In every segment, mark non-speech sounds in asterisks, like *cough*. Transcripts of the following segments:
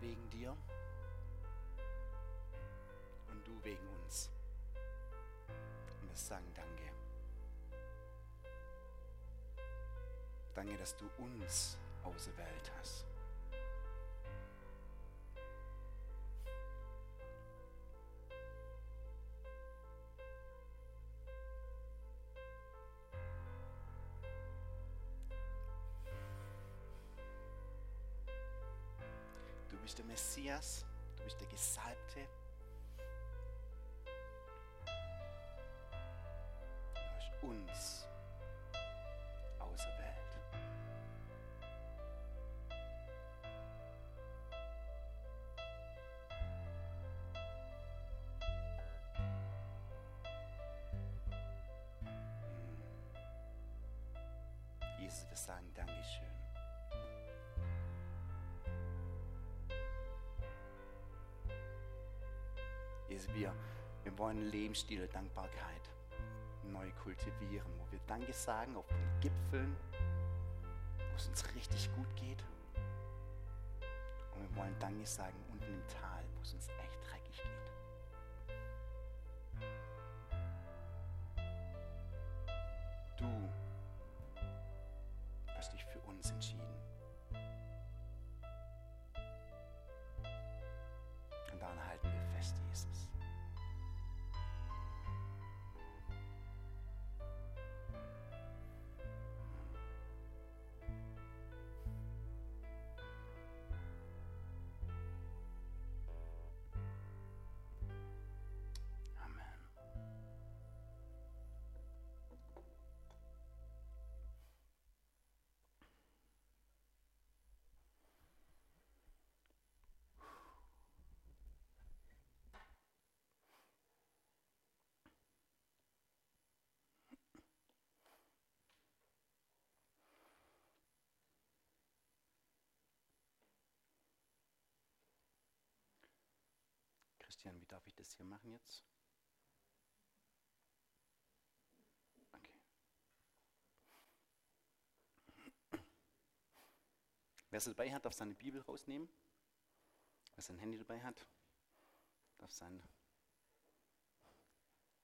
wegen dir und du wegen uns. Und wir sagen Danke. Danke, dass du uns auserwählt hast. Bist der Messias, du bist der Gesalbte. Du hast uns Jesus, wir, wir wollen einen Lebensstil der Dankbarkeit neu kultivieren, wo wir Danke sagen auf den Gipfeln, wo es uns richtig gut geht. Und wir wollen Danke sagen unten im Tal, wo es uns echt dreckig geht. Du hast dich für uns entschieden. Christian, wie darf ich das hier machen jetzt? Okay. Wer es dabei hat, darf seine Bibel rausnehmen. Wer sein Handy dabei hat, darf sein,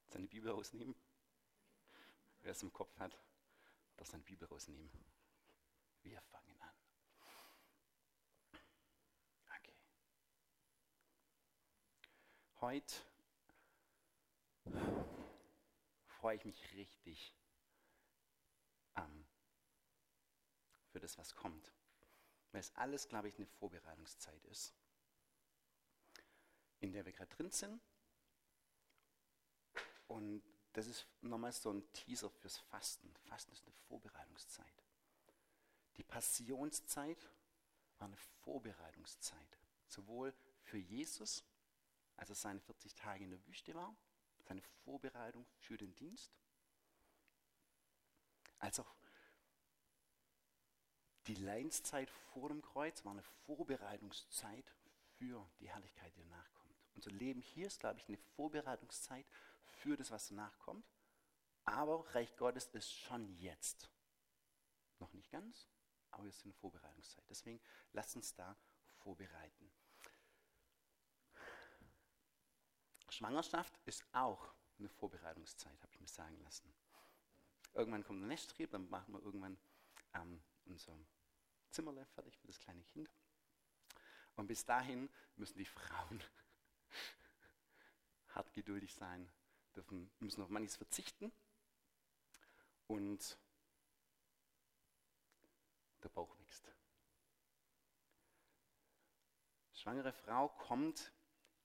seine Bibel rausnehmen. Wer es im Kopf hat, darf seine Bibel rausnehmen. Wir fangen an. Heute freue ich mich richtig ähm, für das, was kommt. Weil es alles, glaube ich, eine Vorbereitungszeit ist, in der wir gerade drin sind. Und das ist nochmal so ein Teaser fürs Fasten. Fasten ist eine Vorbereitungszeit. Die Passionszeit war eine Vorbereitungszeit. Sowohl für Jesus, als er seine 40 Tage in der Wüste war, seine Vorbereitung für den Dienst, als auch die Leidenszeit vor dem Kreuz war eine Vorbereitungszeit für die Herrlichkeit, die danach kommt. Unser Leben hier ist, glaube ich, eine Vorbereitungszeit für das, was danach kommt. Aber Reich Gottes ist schon jetzt. Noch nicht ganz, aber wir sind in Vorbereitungszeit. Deswegen lasst uns da vorbereiten. Schwangerschaft ist auch eine Vorbereitungszeit, habe ich mir sagen lassen. Irgendwann kommt der Nesttrieb, dann machen wir irgendwann ähm, unser Zimmerle fertig für das kleine Kind. Und bis dahin müssen die Frauen *laughs* hart geduldig sein, dürfen, müssen auf manches verzichten und der Bauch wächst. Schwangere Frau kommt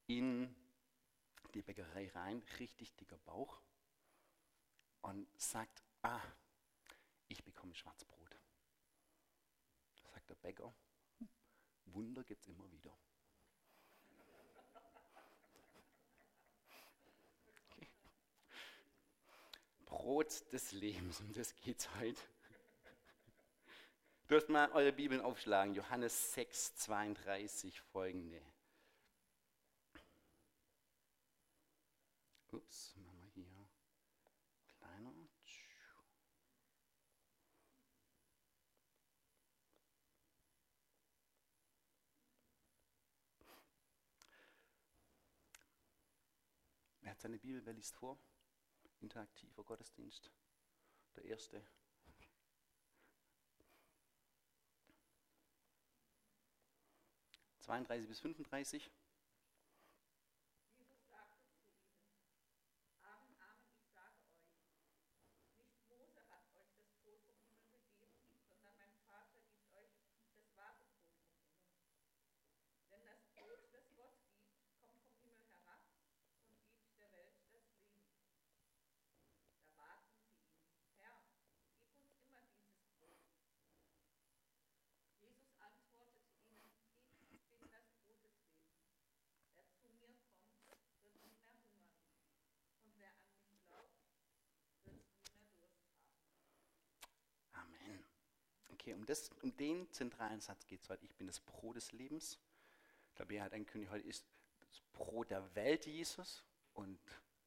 in die Bäckerei rein, richtig dicker Bauch und sagt, ah, ich bekomme Schwarzbrot. Sagt der Bäcker, Wunder gibt es immer wieder. Brot des Lebens, um das geht es heute. Dürft mal eure Bibeln aufschlagen, Johannes 6, 32 folgende. Ups, machen wir hier kleiner. Wer hat seine Bibel, wer liest vor? Interaktiver Gottesdienst. Der erste. Zweiunddreißig bis fünfunddreißig. Okay, um, das, um den zentralen Satz geht es heute. Ich bin das Brot des Lebens. Ich glaube, er hat angekündigt, heute ist das Brot der Welt Jesus und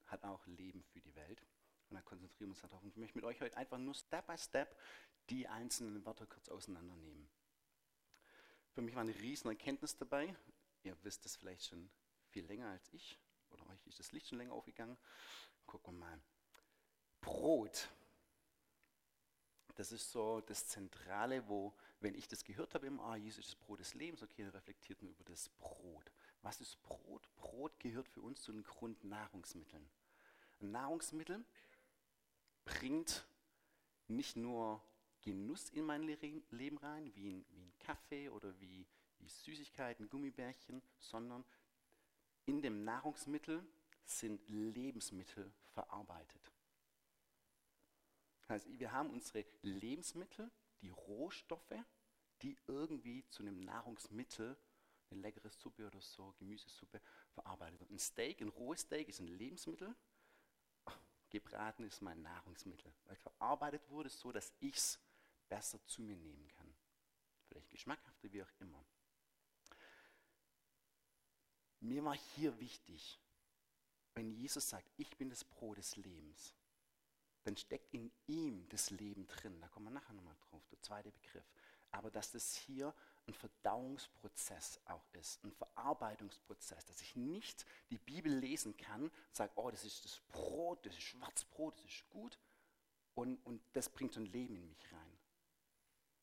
hat auch Leben für die Welt. Und da konzentrieren wir uns darauf. Und ich möchte mit euch heute einfach nur Step by Step die einzelnen Wörter kurz auseinandernehmen. Für mich war eine riesen Erkenntnis dabei. Ihr wisst es vielleicht schon viel länger als ich. Oder euch ist das Licht schon länger aufgegangen. Gucken wir mal. Brot das ist so das Zentrale, wo, wenn ich das gehört habe, immer, ah, Jesus ist das Brot des Lebens, okay, dann reflektiert man über das Brot. Was ist Brot? Brot gehört für uns zu den Grundnahrungsmitteln. Nahrungsmittel bringt nicht nur Genuss in mein Leben rein, wie ein, wie ein Kaffee oder wie, wie Süßigkeiten, Gummibärchen, sondern in dem Nahrungsmittel sind Lebensmittel verarbeitet. Das heißt, wir haben unsere Lebensmittel, die Rohstoffe, die irgendwie zu einem Nahrungsmittel, eine leckere Suppe oder so, Gemüsesuppe, verarbeitet wird. Ein Steak, ein rohes Steak ist ein Lebensmittel, gebraten ist mein Nahrungsmittel, weil verarbeitet wurde, so dass ich es besser zu mir nehmen kann. Vielleicht geschmackhafter, wie auch immer. Mir war hier wichtig, wenn Jesus sagt, ich bin das Brot des Lebens, dann steckt in ihm das Leben drin. Da kommen wir nachher nochmal drauf, der zweite Begriff. Aber dass das hier ein Verdauungsprozess auch ist, ein Verarbeitungsprozess, dass ich nicht die Bibel lesen kann und sage, oh, das ist das Brot, das ist Schwarzbrot, das ist gut und, und das bringt so ein Leben in mich rein.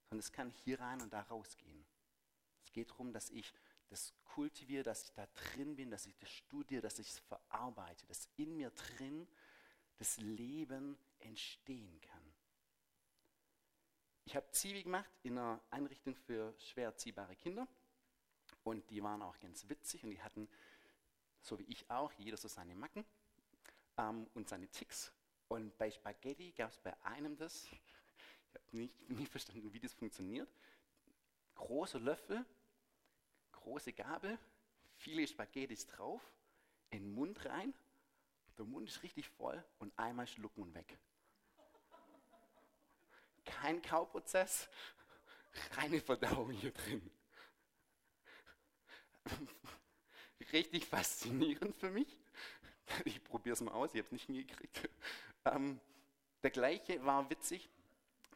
Sondern es kann hier rein und da rausgehen. Es geht darum, dass ich das kultiviere, dass ich da drin bin, dass ich das studiere, dass ich es verarbeite, dass in mir drin das Leben entstehen kann. Ich habe Zivi gemacht in einer Einrichtung für schwer erziehbare Kinder und die waren auch ganz witzig und die hatten, so wie ich auch, jeder so seine Macken ähm, und seine Ticks. Und bei Spaghetti gab es bei einem das, *laughs* ich habe nicht, nicht verstanden, wie das funktioniert, großer Löffel, große Gabel, viele Spaghettis drauf, in den Mund rein, der Mund ist richtig voll und einmal schlucken und weg kein Kauprozess, *laughs* reine Verdauung hier drin. *laughs* Richtig faszinierend für mich. *laughs* Ich probiere es mal aus, ich habe es nicht hingekriegt. Ähm, der gleiche war witzig.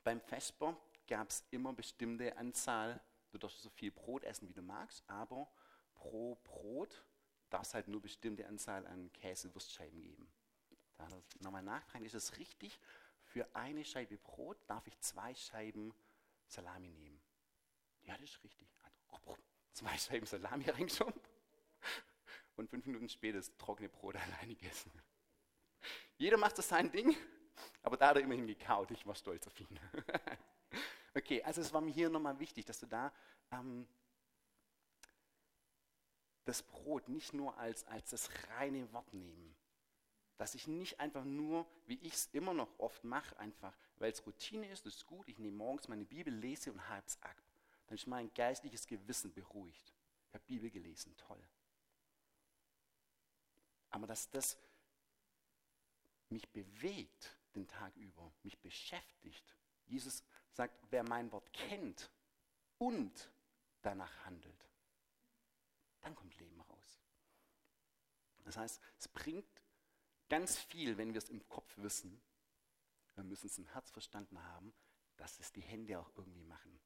Beim Vesper gab es immer bestimmte Anzahl, du darfst so viel Brot essen, wie du magst, aber pro Brot darf es halt nur bestimmte Anzahl an Käse-Wurstscheiben geben. Da nochmal nachfragen, ist es richtig? Für eine Scheibe Brot darf ich zwei Scheiben Salami nehmen. Ja, das ist richtig. Zwei Scheiben Salami *laughs* reingeschoben und fünf Minuten später das trockene Brot *laughs* alleine gegessen. Jeder macht das sein Ding, aber da hat er immerhin gekaut. Ich war stolz auf ihn. *laughs* okay, also es war mir hier nochmal wichtig, dass du da ähm, das Brot nicht nur als, als das reine Wort nehmen, dass ich nicht einfach nur, wie ich es immer noch oft mache, einfach, weil es Routine ist, ist gut, ich nehme morgens meine Bibel, lese und halte es ab. Dann ist mein geistliches Gewissen beruhigt. Ich habe Bibel gelesen, toll. Aber dass das mich bewegt den Tag über, mich beschäftigt. Jesus sagt, wer mein Wort kennt und danach handelt, dann kommt Leben raus. Das heißt, es bringt ganz viel, wenn wir es im Kopf wissen. Wir müssen es im Herz verstanden haben, dass es die Hände auch irgendwie machen.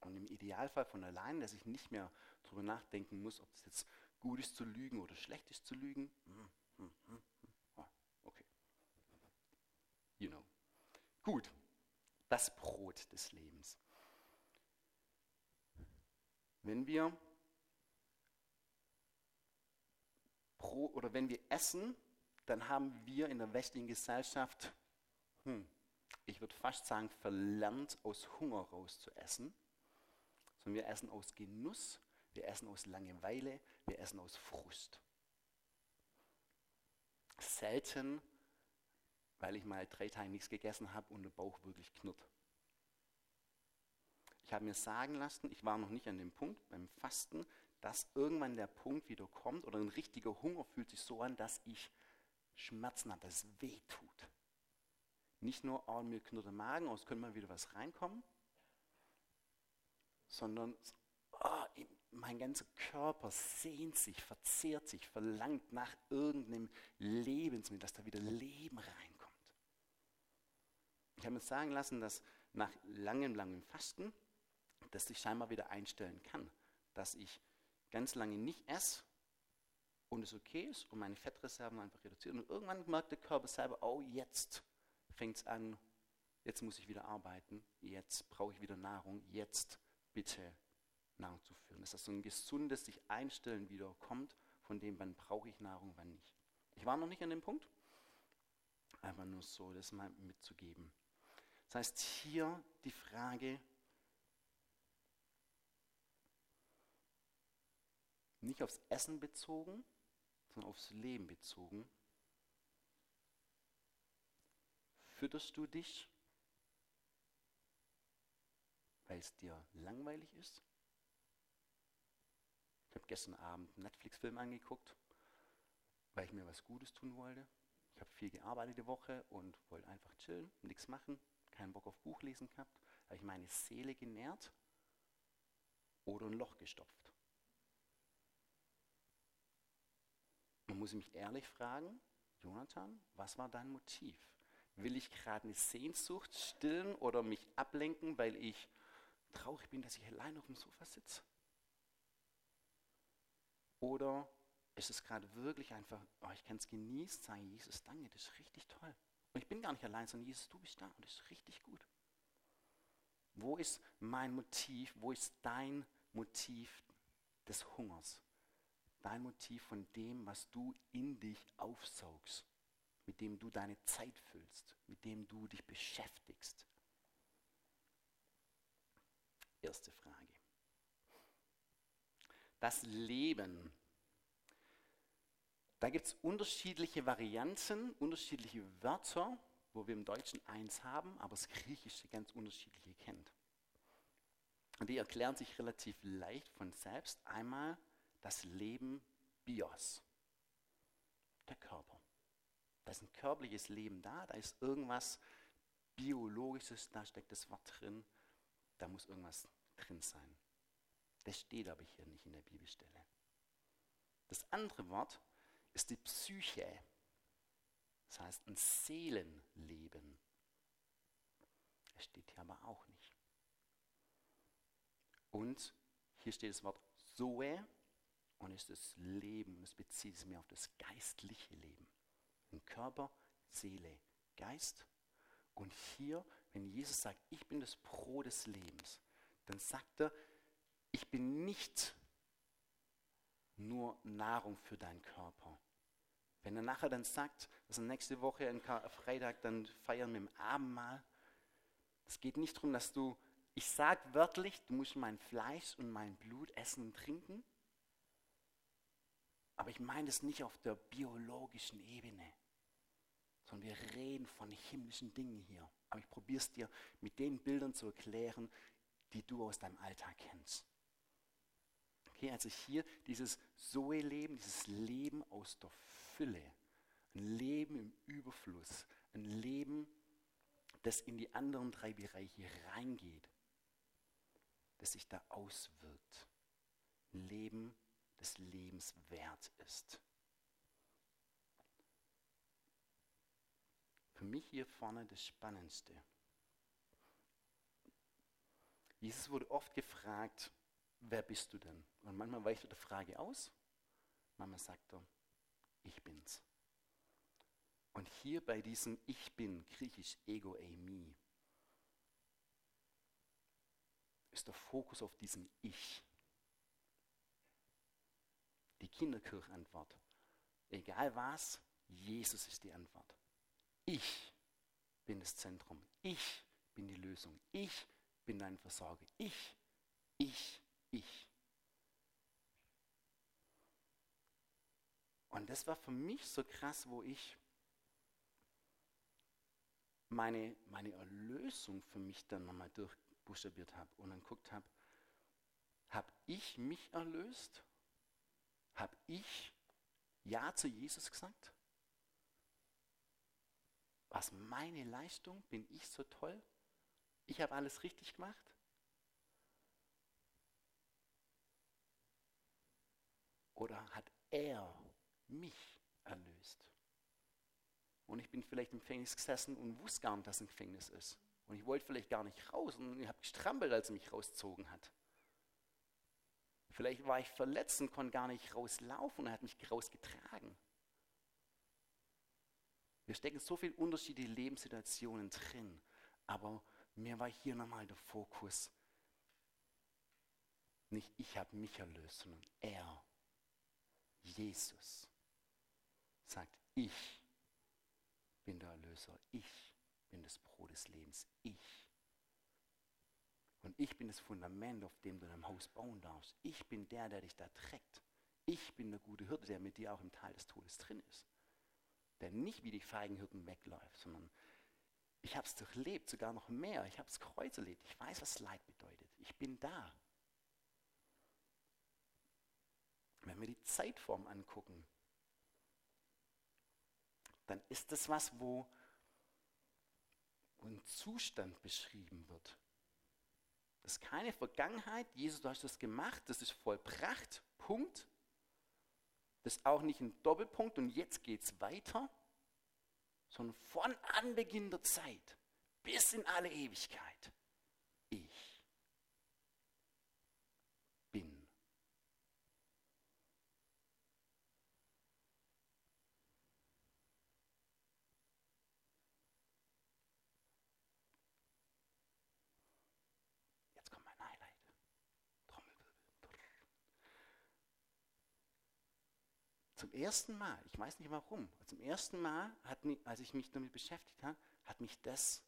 Und im Idealfall von allein, dass ich nicht mehr darüber nachdenken muss, ob es jetzt gut ist zu lügen oder schlecht ist zu lügen. Hm, hm, hm, oh, you know. Gut, das Brot des Lebens. Wenn wir Brot oder wenn wir essen, dann haben wir in der westlichen Gesellschaft, hm, ich würde fast sagen, verlernt, aus Hunger raus zu essen, sondern wir essen aus Genuss, wir essen aus Langeweile, wir essen aus Frust. Selten, weil ich mal drei Tage nichts gegessen habe und der Bauch wirklich knurrt. Ich habe mir sagen lassen, ich war noch nicht an dem Punkt beim Fasten, dass irgendwann der Punkt wieder kommt oder ein richtiger Hunger fühlt sich so an, dass ich Schmerzen habe, dass es weh tut. Nicht nur, oh, mir knurrt der Magen, aus könnte mal wieder was reinkommen, sondern oh, mein ganzer Körper sehnt sich, verzehrt sich, verlangt nach irgendeinem Lebensmittel, dass da wieder Leben reinkommt. Ich habe mir sagen lassen, dass nach langem, langem Fasten das sich scheinbar wieder einstellen kann, dass ich ganz lange nicht esse und es okay ist und meine Fettreserven einfach reduzieren. Und irgendwann merkt der Körper selber, oh, jetzt fängt es an, jetzt muss ich wieder arbeiten, jetzt brauche ich wieder Nahrung, jetzt bitte Nahrung zu führen. Dass das so ein gesundes sich einstellen wieder kommt, von dem, wann brauche ich Nahrung, wann nicht. Ich war noch nicht an dem Punkt, einfach nur so, das mal mitzugeben. Das heißt, hier die Frage, nicht aufs Essen bezogen, sondern aufs Leben bezogen. Fütterst du dich, weil es dir langweilig ist? Ich habe gestern Abend einen Netflix-Film angeguckt, weil ich mir was Gutes tun wollte. Ich habe viel gearbeitet die Woche und wollte einfach chillen, nichts machen, keinen Bock auf Buch lesen gehabt. Habe ich meine Seele genährt oder ein Loch gestopft. Muss mich ehrlich fragen, Jonathan, was war dein Motiv? Will ich gerade eine Sehnsucht stillen oder mich ablenken, weil ich traurig bin, dass ich allein auf dem Sofa sitze? Oder ist es gerade wirklich einfach, oh, ich kann es genießen, sagen, Jesus, danke, das ist richtig toll. Und ich bin gar nicht allein, sondern Jesus, du bist da und das ist richtig gut. Wo ist mein Motiv, wo ist dein Motiv des Hungers? Dein Motiv von dem, was du in dich aufsaugst, mit dem du deine Zeit füllst, mit dem du dich beschäftigst? Erste Frage. Das Leben. Da gibt es unterschiedliche Varianten, unterschiedliche Wörter, wo wir im Deutschen eins haben, aber das Griechische ganz unterschiedliche kennt. Und die erklären sich relativ leicht von selbst. Einmal das Leben Bios, der Körper. Da ist ein körperliches Leben da, da ist irgendwas Biologisches, da steckt das Wort drin, da muss irgendwas drin sein. Das steht aber hier nicht in der Bibelstelle. Das andere Wort ist die Psyche, das heißt ein Seelenleben. Das steht hier aber auch nicht. Und hier steht das Wort Zoe, und ist das Leben, es bezieht sich mehr auf das geistliche Leben. Im Körper, Seele, Geist. Und hier, wenn Jesus sagt, ich bin das Brot des Lebens, dann sagt er, ich bin nicht nur Nahrung für deinen Körper. Wenn er nachher dann sagt, dass er nächste Woche, am Freitag, dann feiern mit dem Abendmahl, es geht nicht darum, dass du, ich sage wörtlich, du musst mein Fleisch und mein Blut essen und trinken, aber ich meine es nicht auf der biologischen Ebene, sondern wir reden von himmlischen Dingen hier. Aber ich probiere es dir mit den Bildern zu erklären, die du aus deinem Alltag kennst. Okay, also hier dieses Zoe-Leben, dieses Leben aus der Fülle, ein Leben im Überfluss, ein Leben, das in die anderen drei Bereiche reingeht, das sich da auswirkt. Ein Leben des Lebens wert ist. Für mich hier vorne das Spannendste. Jesus wurde oft gefragt, wer bist du denn? Und manchmal weicht er der Frage aus, manchmal sagt er, ich bin's. Und hier bei diesem Ich bin, griechisch ego eimi, ist der Fokus auf diesem Ich. Die Kinderkirchantwort. Egal was, Jesus ist die Antwort. Ich bin das Zentrum. Ich bin die Lösung. Ich bin dein Versorger. Ich, ich, ich. Und das war für mich so krass, wo ich meine, meine Erlösung für mich dann nochmal durchbuchstabiert habe und dann guckt habe, habe ich mich erlöst? Habe ich Ja zu Jesus gesagt? Was meine Leistung? Bin ich so toll? Ich habe alles richtig gemacht? Oder hat er mich erlöst? Und ich bin vielleicht im Gefängnis gesessen und wusste gar nicht, dass es ein Gefängnis ist. Und ich wollte vielleicht gar nicht raus und ich habe gestrampelt, als er mich rausgezogen hat. Vielleicht war ich verletzt und konnte gar nicht rauslaufen und er hat mich rausgetragen. Wir stecken so viele unterschiedliche Lebenssituationen drin, aber mir war hier nochmal der Fokus. Nicht ich habe mich erlöst, sondern er, Jesus, sagt, ich bin der Erlöser, ich bin das Brot des Lebens, ich. Und ich bin das Fundament, auf dem du dein Haus bauen darfst. Ich bin der, der dich da trägt. Ich bin der gute Hirte, der mit dir auch im Tal des Todes drin ist. Der nicht wie die feigen Hirten wegläuft, sondern ich habe es durchlebt, sogar noch mehr. Ich habe das Kreuz erlebt. Ich weiß, was Leid bedeutet. Ich bin da. Wenn wir die Zeitform angucken, dann ist das was, wo ein Zustand beschrieben wird. Das ist keine Vergangenheit. Jesus, du hast das gemacht, das ist vollbracht. Punkt. Das ist auch nicht ein Doppelpunkt und jetzt geht es weiter, sondern von Anbeginn der Zeit bis in alle Ewigkeit. Ich bin. Jetzt kommt mein Highlight. Trommelwirbel. Zum ersten Mal, ich weiß nicht warum, zum ersten Mal, hat als ich mich damit beschäftigt habe, hat mich das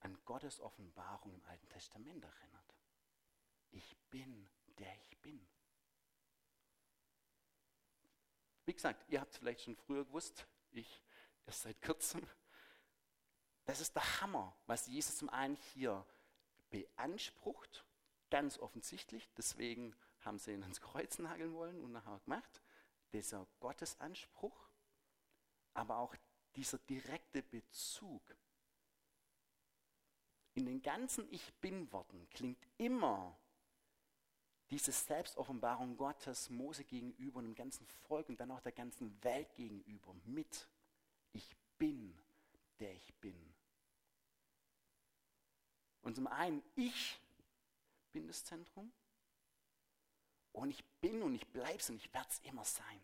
an Gottes Offenbarung im Alten Testament erinnert. Ich bin, der ich bin. Wie gesagt, ihr habt es vielleicht schon früher gewusst, ich erst seit kurzem. Das ist der Hammer, was Jesus zum einen hier beansprucht, ganz offensichtlich, deswegen haben sie ihn ans Kreuz nageln wollen und nachher gemacht, dieser Gottesanspruch, aber auch dieser direkte Bezug. In den ganzen Ich Bin-Worten klingt immer diese Selbstoffenbarung Gottes Mose gegenüber und dem ganzen Volk und dann auch der ganzen Welt gegenüber mit. Ich bin, der ich bin. Und zum einen, ich bin das Zentrum. Und ich bin und ich bleibe es und ich werde es immer sein.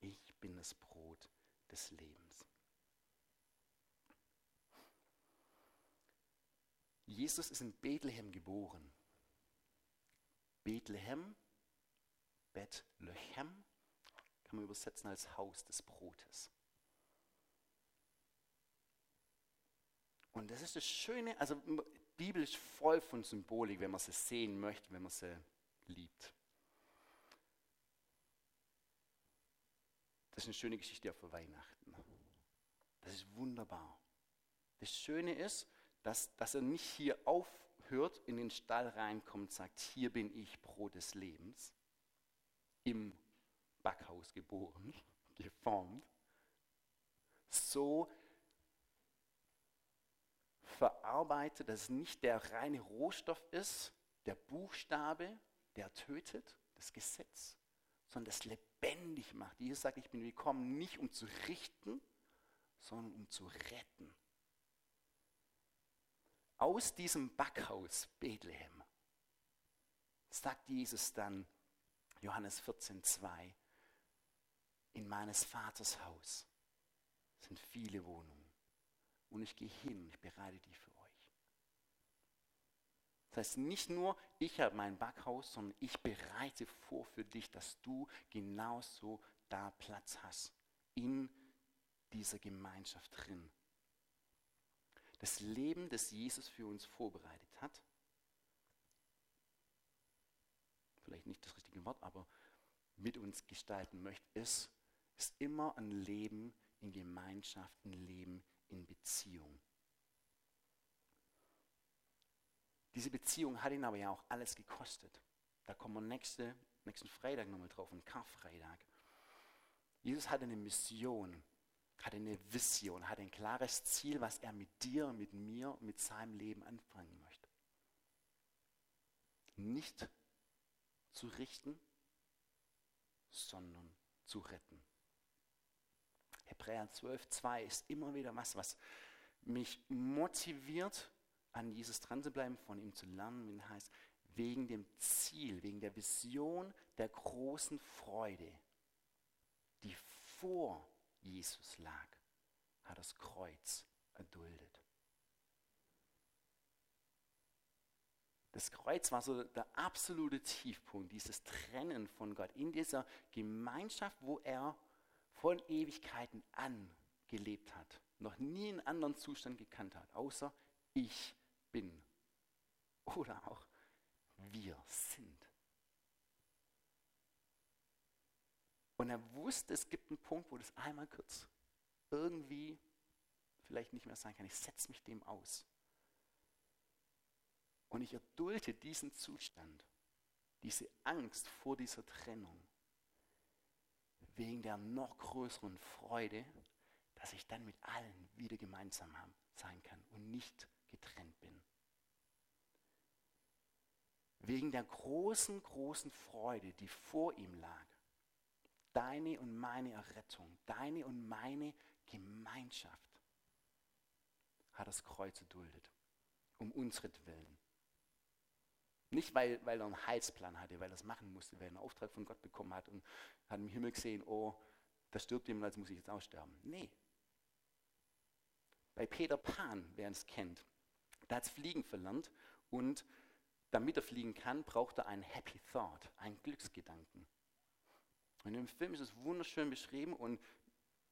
Ich bin das Brot des Lebens. Jesus ist in Bethlehem geboren. Bethlehem, Bethlehem, kann man übersetzen als Haus des Brotes. Und das ist das Schöne, also die Bibel ist voll von Symbolik, wenn man sie sehen möchte, wenn man sie liebt. Das ist eine schöne Geschichte auch für Weihnachten. Das ist wunderbar. Das Schöne ist, dass, dass er nicht hier aufhört, in den Stall reinkommt und sagt, hier bin ich Brot des Lebens, im Backhaus geboren, *laughs* geformt. So verarbeitet, dass es nicht der reine Rohstoff ist, der Buchstabe, der tötet, das Gesetz, sondern das lebendig macht. Jesus sagt, ich bin gekommen, nicht um zu richten, sondern um zu retten. aus diesem Backhaus Bethlehem, sagt Jesus dann, Johannes 14, 2, in meines Vaters Haus sind viele Wohnungen. Und ich gehe hin und ich bereite die für euch. Das heißt nicht nur, ich habe mein Backhaus, sondern ich bereite vor für dich, dass du genauso da Platz hast. In dieser Gemeinschaft drin. Das Leben, das Jesus für uns vorbereitet hat, vielleicht nicht das richtige Wort, aber mit uns gestalten möchte, ist, ist immer ein Leben in Gemeinschaft, ein Leben in Beziehung. Diese Beziehung hat ihn aber ja auch alles gekostet. Da kommen wir nächste, nächsten Freitag nochmal drauf, ein Karfreitag. Jesus hatte eine Mission, hatte eine Vision, hatte ein klares Ziel, was er mit dir, mit mir, mit seinem Leben anfangen möchte. Nicht zu richten, sondern zu retten. Hebräer 12, 2 ist immer wieder was, was mich motiviert, an Jesus dran zu bleiben, von ihm zu lernen, wenn heißt, wegen dem Ziel, wegen der Vision der großen Freude, die vor Jesus lag, hat das Kreuz erduldet. Das Kreuz war so der absolute Tiefpunkt, dieses Trennen von Gott in dieser Gemeinschaft, wo er von Ewigkeiten an gelebt hat, noch nie einen anderen Zustand gekannt hat, außer ich bin. Oder auch wir sind. Und er wusste, es gibt einen Punkt, wo das einmal kurz irgendwie vielleicht nicht mehr sein kann. Ich setze mich dem aus. Und ich erdulde diesen Zustand, diese Angst vor dieser Trennung wegen der noch größeren Freude, dass ich dann mit allen wieder gemeinsam sein kann und nicht getrennt bin. Wegen der großen, großen Freude, die vor ihm lag. Deine und meine Errettung, deine und meine Gemeinschaft hat das Kreuz erduldet, um unsretwillen. Nicht, weil, weil er einen Heilsplan hatte, weil er es machen musste, weil er einen Auftrag von Gott bekommen hat und hat im Himmel gesehen, oh, da stirbt jemand, also muss ich jetzt auch sterben. Nee. Bei Peter Pan, wer es kennt, da hat es Fliegen verlernt und damit er fliegen kann, braucht er einen Happy Thought, einen Glücksgedanken. Und im Film ist es wunderschön beschrieben und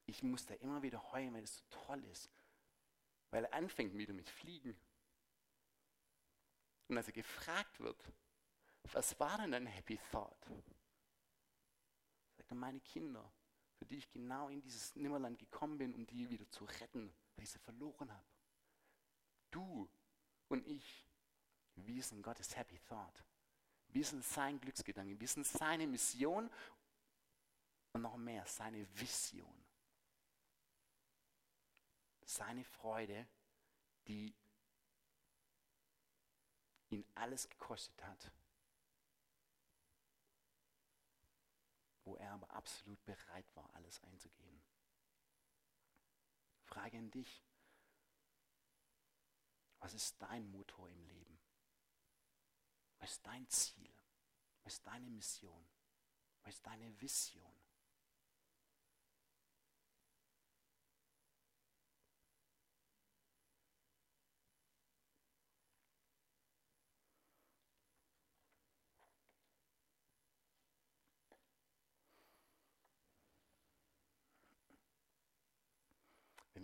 ich muss da immer wieder heulen, weil es so toll ist. Weil er anfängt wieder mit Fliegen und als er gefragt wird, was war denn ein Happy Thought? Sagt er, meine Kinder, für die ich genau in dieses Nimmerland gekommen bin, um die wieder zu retten, weil ich sie verloren habe. Du und ich, wir sind Gottes Happy Thought. Wir sind sein Glücksgedanke, wir sind seine Mission und noch mehr, seine Vision. Seine Freude, die ihn alles gekostet hat, wo er aber absolut bereit war, alles einzugehen. Frage an dich, was ist dein Motor im Leben? Was ist dein Ziel? Was ist deine Mission? Was ist deine Vision?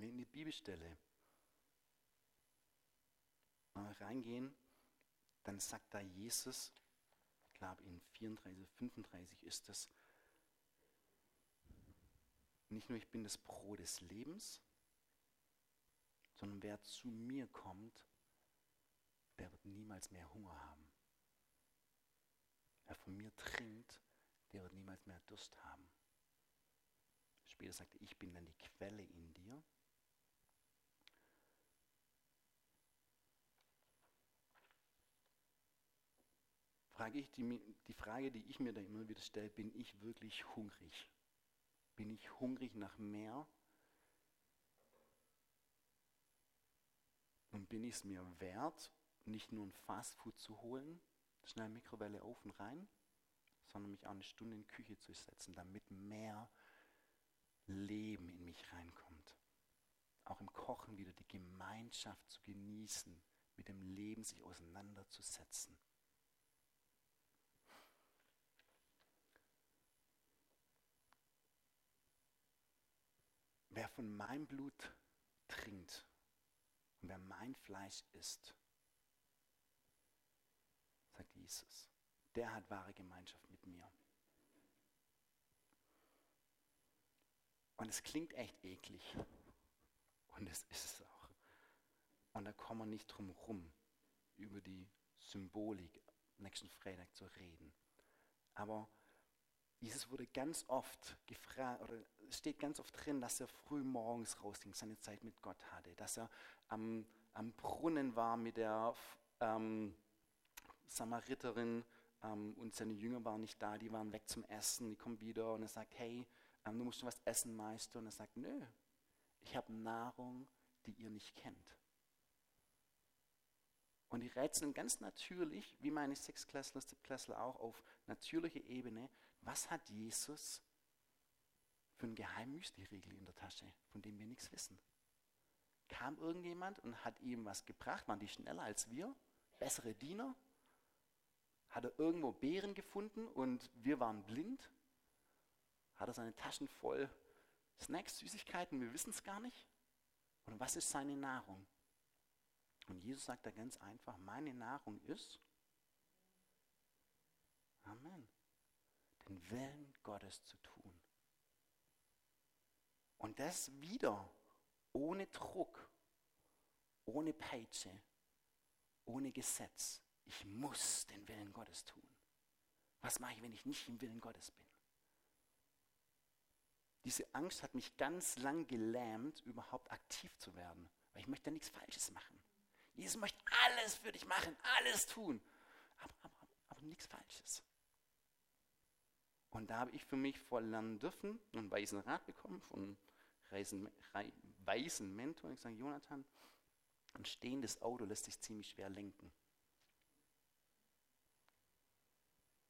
wir in die Bibelstelle reingehen, dann sagt da Jesus, ich glaube in 34, 35 ist das, nicht nur ich bin das Brot des Lebens, sondern wer zu mir kommt, der wird niemals mehr Hunger haben. Wer von mir trinkt, der wird niemals mehr Durst haben. Später sagte, ich bin dann die Quelle in dir. Frage ich die, die Frage, die ich mir da immer wieder stelle, bin ich wirklich hungrig? Bin ich hungrig nach mehr? Und bin ich es mir wert, nicht nur ein Fastfood zu holen, schnell Mikrowelle auf und rein, sondern mich auch eine Stunde in die Küche zu setzen, damit mehr Leben in mich reinkommt. Auch im Kochen wieder die Gemeinschaft zu genießen, mit dem Leben sich auseinanderzusetzen. Von meinem Blut trinkt und wer mein Fleisch isst, sagt Jesus, der hat wahre Gemeinschaft mit mir. Und es klingt echt eklig. Und es ist es auch. Und da kommen wir nicht drum rum, über die Symbolik nächsten Freitag zu reden. Aber Jesus wurde ganz oft gefragt, oder es steht ganz oft drin, dass er früh morgens rausging, seine Zeit mit Gott hatte, dass er am, am Brunnen war mit der ähm, Samariterin ähm, und seine Jünger waren nicht da, die waren weg zum Essen, die kommen wieder und er sagt, hey, ähm, du musst schon was essen, Meister. Und er sagt, nö, ich habe Nahrung, die ihr nicht kennt. Und die rätseln ganz natürlich, wie meine Sechsklässler, Siebtklässler auch, auf natürlicher Ebene, was hat Jesus für ein Geheimmüsli-Riegel in der Tasche, von dem wir nichts wissen? Kam irgendjemand und hat ihm was gebracht? Waren die schneller als wir? Bessere Diener? Hat er irgendwo Beeren gefunden und wir waren blind? Hat er seine Taschen voll Snacks, Süßigkeiten? Wir wissen es gar nicht. Und was ist seine Nahrung? Und Jesus sagt da ganz einfach, meine Nahrung ist Amen den Willen Gottes zu tun. Und das wieder ohne Druck, ohne Peitsche, ohne Gesetz. Ich muss den Willen Gottes tun. Was mache ich, wenn ich nicht im Willen Gottes bin? Diese Angst hat mich ganz lang gelähmt, überhaupt aktiv zu werden, weil ich möchte nichts Falsches machen. Jesus möchte alles für dich machen, alles tun, aber, aber, aber nichts Falsches. Und da habe ich für mich voll lernen dürfen einen weisen Rat bekommen von einem weisen Mentor. Ich sage, Jonathan, ein stehendes Auto lässt sich ziemlich schwer lenken.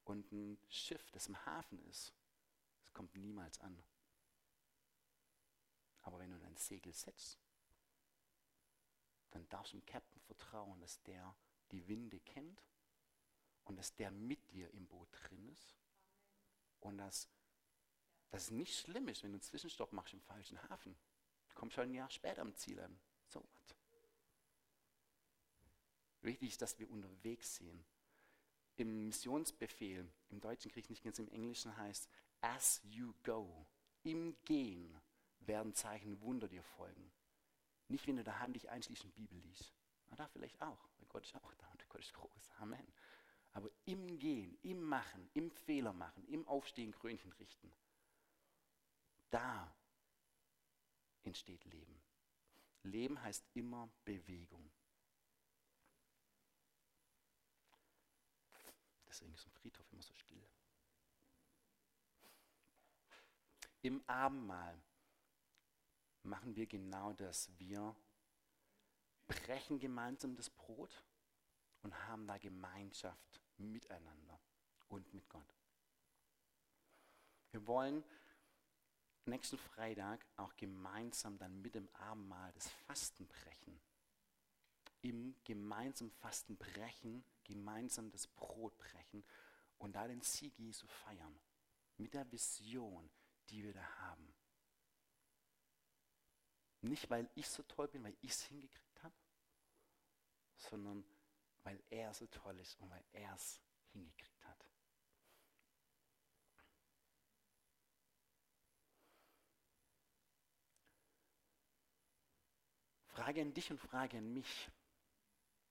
Und ein Schiff, das im Hafen ist, das kommt niemals an. Aber wenn du dein Segel setzt, dann darfst du dem Captain vertrauen, dass der die Winde kennt und dass der mit dir im Boot drin ist und dass das nicht schlimm ist, wenn du einen Zwischenstopp machst im falschen Hafen. Du kommst halt ein Jahr später am Ziel an. So was. Wichtig ist, dass wir unterwegs sehen. Im Missionsbefehl, im Deutschen kriege ich nicht ganz im Englischen, heißt, as you go. Im Gehen werden Zeichen Wunder dir folgen. Nicht, wenn du daheim dich einschließt und Bibel liest. Na, da vielleicht auch, weil Gott ist auch da und Gott ist groß. Amen. Aber im Gehen, im Machen, im Fehler machen, im Aufstehen Krönchen richten, da entsteht Leben. Leben heißt immer Bewegung. Deswegen ist ein Friedhof immer so still. Im Abendmahl machen wir genau das. Wir brechen gemeinsam das Brot und haben da Gemeinschaft miteinander und mit Gott. Wir wollen nächsten Freitag auch gemeinsam dann mit dem Abendmahl das Fasten brechen. Im gemeinsamen Fasten brechen, gemeinsam das Brot brechen und da den Sieg Jesu feiern. Mit der Vision, die wir da haben. Nicht, weil ich so toll bin, weil ich es hingekriegt habe, sondern weil er so toll ist und weil er es hingekriegt hat. Frage an dich und Frage an mich.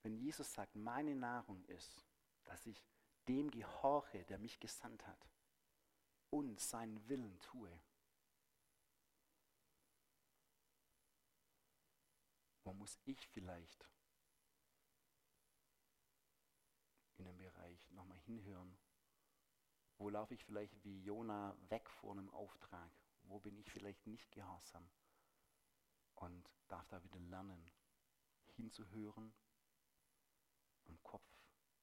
Wenn Jesus sagt, meine Nahrung ist, dass ich dem gehorche, der mich gesandt hat und seinen Willen tue, wo muss ich vielleicht in dem Bereich nochmal hinhören. Wo laufe ich vielleicht wie Jona weg vor einem Auftrag? Wo bin ich vielleicht nicht gehorsam? Und darf da wieder lernen, hinzuhören, im Kopf,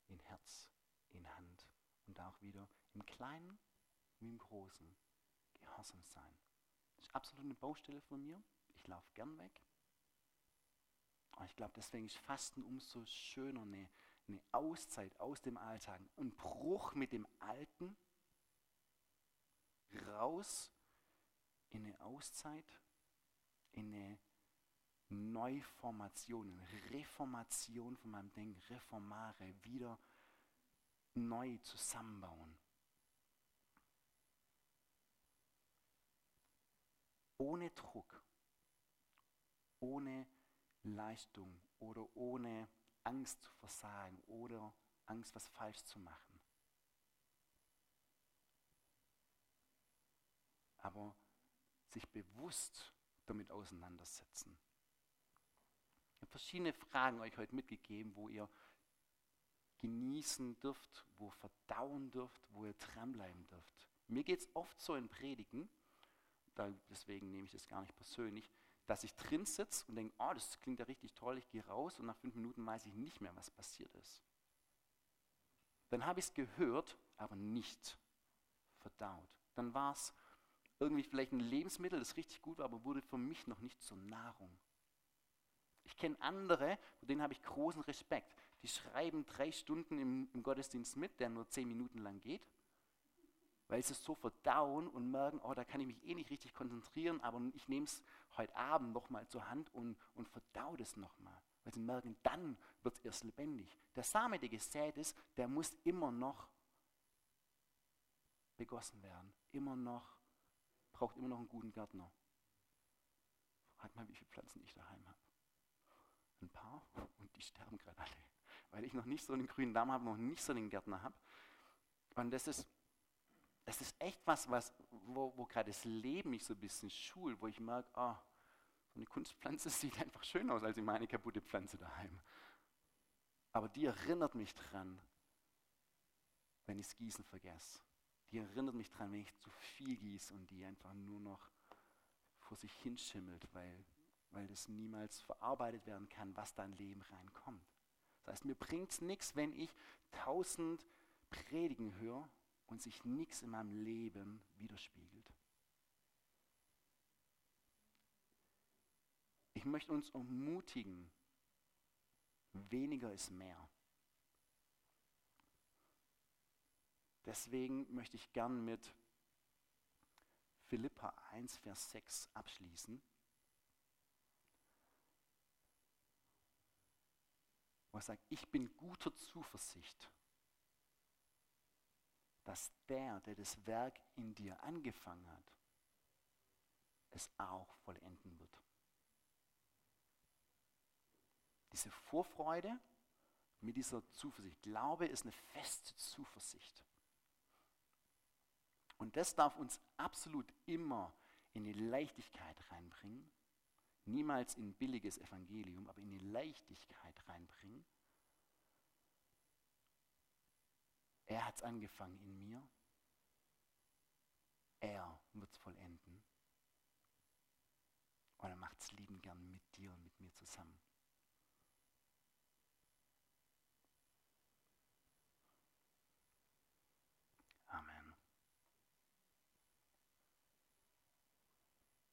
in Herz, in Hand und auch wieder im Kleinen wie im Großen gehorsam sein. Das ist absolut eine Baustelle von mir. Ich laufe gern weg. Aber ich glaube, deswegen ist Fasten umso schöner, eine, eine Auszeit aus dem Alltag, ein Bruch mit dem Alten, raus in eine Auszeit, in eine Neuformation, eine Reformation von meinem Denken, reformare, wieder neu zusammenbauen. Ohne Druck, ohne Leistung oder ohne Angst zu versagen oder Angst, was falsch zu machen. Aber sich bewusst damit auseinandersetzen. Ich habe verschiedene Fragen euch heute mitgegeben, wo ihr genießen dürft, wo verdauen dürft, wo ihr dranbleiben dürft. Mir geht es oft so in Predigen, deswegen nehme ich das gar nicht persönlich, dass ich drin sitze und denke, oh, das klingt ja richtig toll, ich gehe raus und nach fünf Minuten weiß ich nicht mehr, was passiert ist. Dann habe ich es gehört, aber nicht verdaut. Dann war es irgendwie vielleicht ein Lebensmittel, das richtig gut war, aber wurde für mich noch nicht zur Nahrung. Ich kenne andere, vor denen habe ich großen Respekt. Die schreiben drei Stunden im, im Gottesdienst mit, der nur zehn Minuten lang geht, weil sie es so verdauen und merken, oh, da kann ich mich eh nicht richtig konzentrieren, aber ich nehme es heute Abend nochmal zur Hand und, und verdau das nochmal. Weil sie merken, dann wird es erst lebendig. Der Same, der gesät ist, der muss immer noch begossen werden. Immer noch, braucht immer noch einen guten Gärtner. Frag mal, wie viele Pflanzen ich daheim habe. Ein paar und die sterben gerade alle. Weil ich noch nicht so einen grünen Darm habe, noch nicht so einen Gärtner habe. Und das ist, das ist echt was, was wo, wo gerade das Leben mich so ein bisschen schult, wo ich merke, oh, so eine Kunstpflanze *laughs* sieht einfach schön aus als meine kaputte Pflanze daheim. Aber die erinnert mich dran, wenn ich das Gießen vergesse. Die erinnert mich dran, wenn ich zu viel gieße und die einfach nur noch vor sich hinschimmelt, weil weil das niemals verarbeitet werden kann, was da in Leben reinkommt. Das heißt, mir bringt es nichts, wenn ich tausend Predigen höre und sich nichts in meinem Leben widerspiegelt. Ich möchte uns ermutigen, weniger ist mehr. Deswegen möchte ich gern mit Philippa 1, Vers 6 abschließen. wo er sagt, ich bin guter Zuversicht, dass der, der das Werk in dir angefangen hat, es auch vollenden wird. Diese Vorfreude mit dieser Zuversicht. Glaube ist eine feste Zuversicht. Und das darf uns absolut immer in die Leichtigkeit reinbringen niemals in billiges Evangelium, aber in die Leichtigkeit reinbringen. Er hat es angefangen in mir. Er wird es vollenden. Und er macht es lieben gern mit dir und mit mir zusammen.